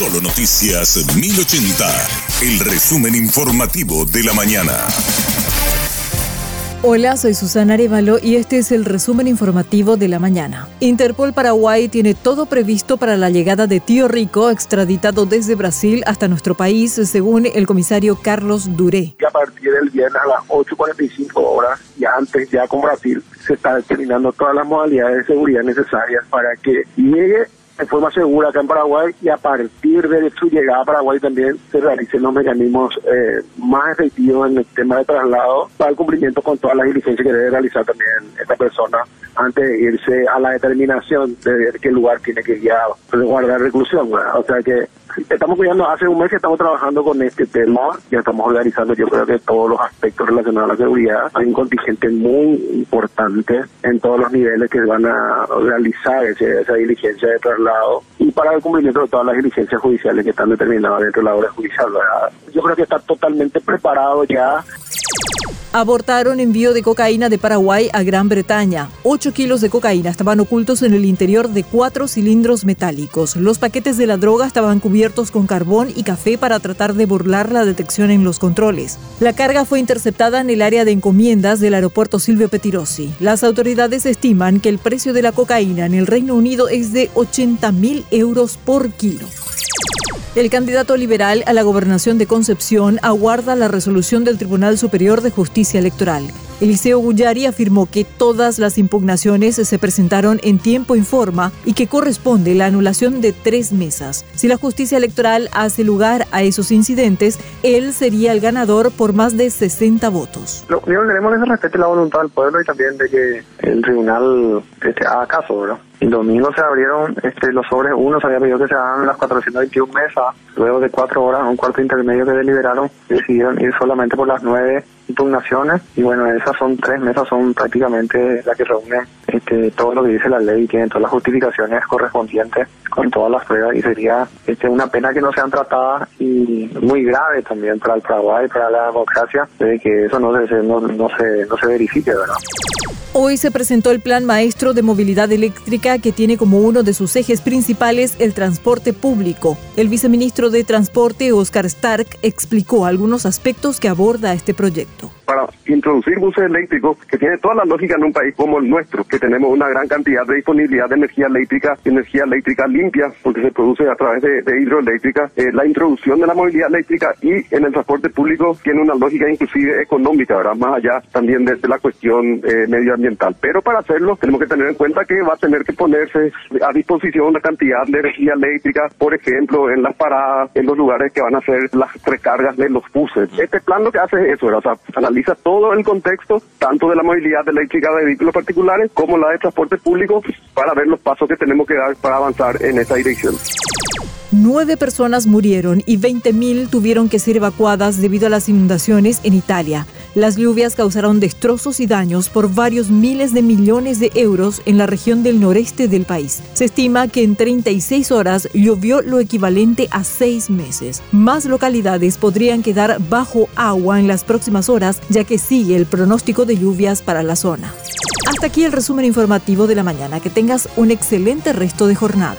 Solo Noticias 1080, el resumen informativo de la mañana. Hola, soy Susana Arevalo y este es el resumen informativo de la mañana. Interpol Paraguay tiene todo previsto para la llegada de Tío Rico, extraditado desde Brasil hasta nuestro país, según el comisario Carlos Duré. a partir del viernes a las 8.45 horas y antes, ya con Brasil, se está determinando todas las modalidades de seguridad necesarias para que llegue de forma segura acá en Paraguay y a partir de su llegada a Paraguay también se realicen los mecanismos eh, más efectivos en el tema de traslado para el cumplimiento con todas las diligencias que debe realizar también esta persona antes de irse a la determinación de ver qué lugar tiene que a guardar reclusión. O sea que estamos cuidando, hace un mes que estamos trabajando con este tema, ya estamos organizando yo creo que todos los aspectos relacionados a la seguridad. Hay un contingente muy importante en todos los niveles que van a realizar esa diligencia de traslado y para el cumplimiento de todas las diligencias judiciales que están determinadas dentro de la hora judicial. Yo creo que está totalmente preparado ya abortaron envío de cocaína de Paraguay a Gran Bretaña. 8 kilos de cocaína estaban ocultos en el interior de cuatro cilindros metálicos. Los paquetes de la droga estaban cubiertos con carbón y café para tratar de burlar la detección en los controles. La carga fue interceptada en el área de encomiendas del aeropuerto Silvio Petirosi. Las autoridades estiman que el precio de la cocaína en el Reino Unido es de 80 mil euros por kilo. El candidato liberal a la gobernación de Concepción aguarda la resolución del Tribunal Superior de Justicia Electoral. Eliseo Gullari afirmó que todas las impugnaciones se presentaron en tiempo y forma y que corresponde la anulación de tres mesas. Si la justicia electoral hace lugar a esos incidentes, él sería el ganador por más de 60 votos. Lo único que queremos es respete la voluntad del pueblo y también de que el tribunal este, haga caso, ¿verdad? El domingo se abrieron este, los sobres, uno se había pedido que se hagan las 421 mesas, luego de cuatro horas, un cuarto intermedio que deliberaron, decidieron ir solamente por las nueve impugnaciones y bueno, son tres mesas, son prácticamente las que reúnen este, todo lo que dice la ley, tienen todas las justificaciones correspondientes con todas las pruebas y sería este, una pena que no sean tratadas y muy grave también para el Paraguay, para la democracia, de que eso no se, no, no se, no se verifique, ¿verdad? Hoy se presentó el Plan Maestro de Movilidad Eléctrica que tiene como uno de sus ejes principales el transporte público. El viceministro de Transporte, Oscar Stark, explicó algunos aspectos que aborda este proyecto para introducir buses eléctricos que tiene toda la lógica en un país como el nuestro, que tenemos una gran cantidad de disponibilidad de energía eléctrica, energía eléctrica limpia, porque se produce a través de, hidroeléctrica, eh, la introducción de la movilidad eléctrica y en el transporte público tiene una lógica inclusive económica, ¿verdad? Más allá también de, la cuestión eh, medioambiental. Pero para hacerlo tenemos que tener en cuenta que va a tener que ponerse a disposición una cantidad de energía eléctrica, por ejemplo, en las paradas, en los lugares que van a ser las recargas de los buses. Este plan lo que hace es eso, ¿verdad? O sea, todo el contexto, tanto de la movilidad eléctrica de vehículos particulares como la de transporte público, para ver los pasos que tenemos que dar para avanzar en esa dirección. Nueve personas murieron y 20.000 tuvieron que ser evacuadas debido a las inundaciones en Italia. Las lluvias causaron destrozos y daños por varios miles de millones de euros en la región del noreste del país. Se estima que en 36 horas llovió lo equivalente a seis meses. Más localidades podrían quedar bajo agua en las próximas horas, ya que sigue el pronóstico de lluvias para la zona. Hasta aquí el resumen informativo de la mañana. Que tengas un excelente resto de jornada.